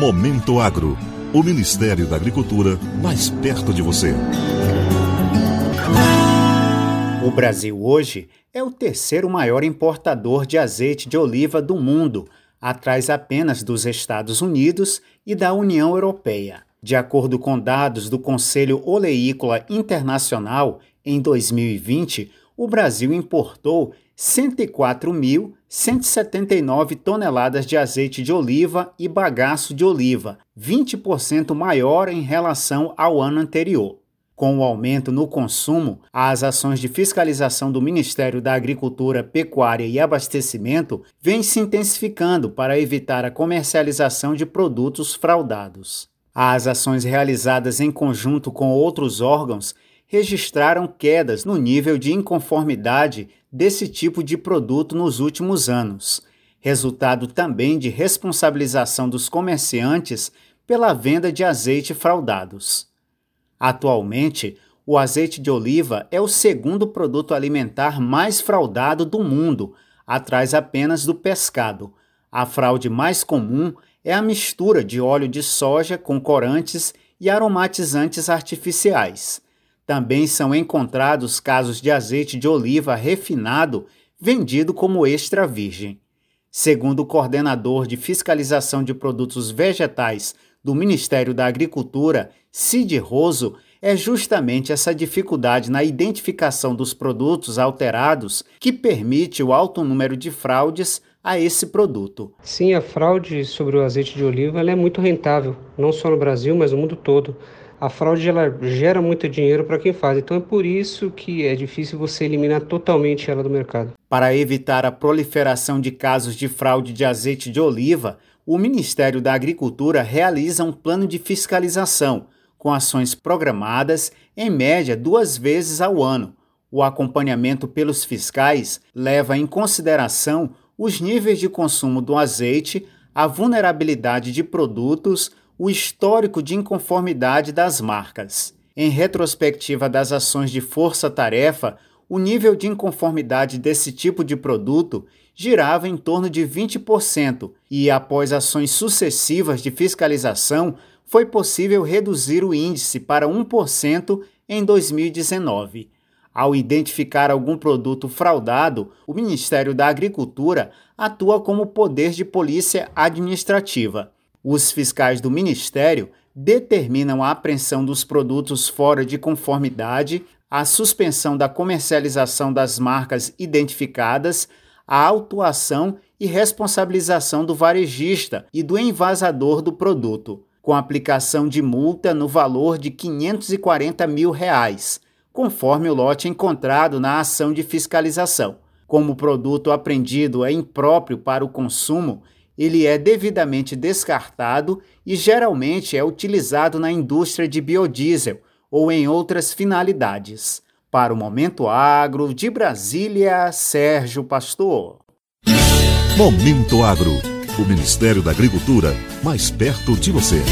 Momento Agro. O Ministério da Agricultura mais perto de você. O Brasil hoje é o terceiro maior importador de azeite de oliva do mundo, atrás apenas dos Estados Unidos e da União Europeia. De acordo com dados do Conselho Oleícola Internacional, em 2020, o Brasil importou 104.179 toneladas de azeite de oliva e bagaço de oliva, 20% maior em relação ao ano anterior. Com o aumento no consumo, as ações de fiscalização do Ministério da Agricultura, Pecuária e Abastecimento vêm se intensificando para evitar a comercialização de produtos fraudados. As ações realizadas em conjunto com outros órgãos registraram quedas no nível de inconformidade desse tipo de produto nos últimos anos, resultado também de responsabilização dos comerciantes pela venda de azeite fraudados. Atualmente, o azeite de oliva é o segundo produto alimentar mais fraudado do mundo, atrás apenas do pescado. A fraude mais comum é a mistura de óleo de soja com corantes e aromatizantes artificiais. Também são encontrados casos de azeite de oliva refinado vendido como extra virgem. Segundo o coordenador de fiscalização de produtos vegetais do Ministério da Agricultura, Cid Roso, é justamente essa dificuldade na identificação dos produtos alterados que permite o alto número de fraudes a esse produto. Sim, a fraude sobre o azeite de oliva é muito rentável, não só no Brasil, mas no mundo todo a fraude ela gera muito dinheiro para quem faz. Então é por isso que é difícil você eliminar totalmente ela do mercado. Para evitar a proliferação de casos de fraude de azeite de oliva, o Ministério da Agricultura realiza um plano de fiscalização, com ações programadas em média duas vezes ao ano. O acompanhamento pelos fiscais leva em consideração os níveis de consumo do azeite, a vulnerabilidade de produtos, o histórico de inconformidade das marcas. Em retrospectiva das ações de força-tarefa, o nível de inconformidade desse tipo de produto girava em torno de 20% e, após ações sucessivas de fiscalização, foi possível reduzir o índice para 1% em 2019. Ao identificar algum produto fraudado, o Ministério da Agricultura atua como poder de polícia administrativa. Os fiscais do Ministério determinam a apreensão dos produtos fora de conformidade, a suspensão da comercialização das marcas identificadas, a autuação e responsabilização do varejista e do envasador do produto, com aplicação de multa no valor de 540 mil reais, conforme o lote encontrado na ação de fiscalização. Como o produto apreendido é impróprio para o consumo, ele é devidamente descartado e geralmente é utilizado na indústria de biodiesel ou em outras finalidades. Para o Momento Agro, de Brasília, Sérgio Pastor. Momento Agro, o Ministério da Agricultura, mais perto de você.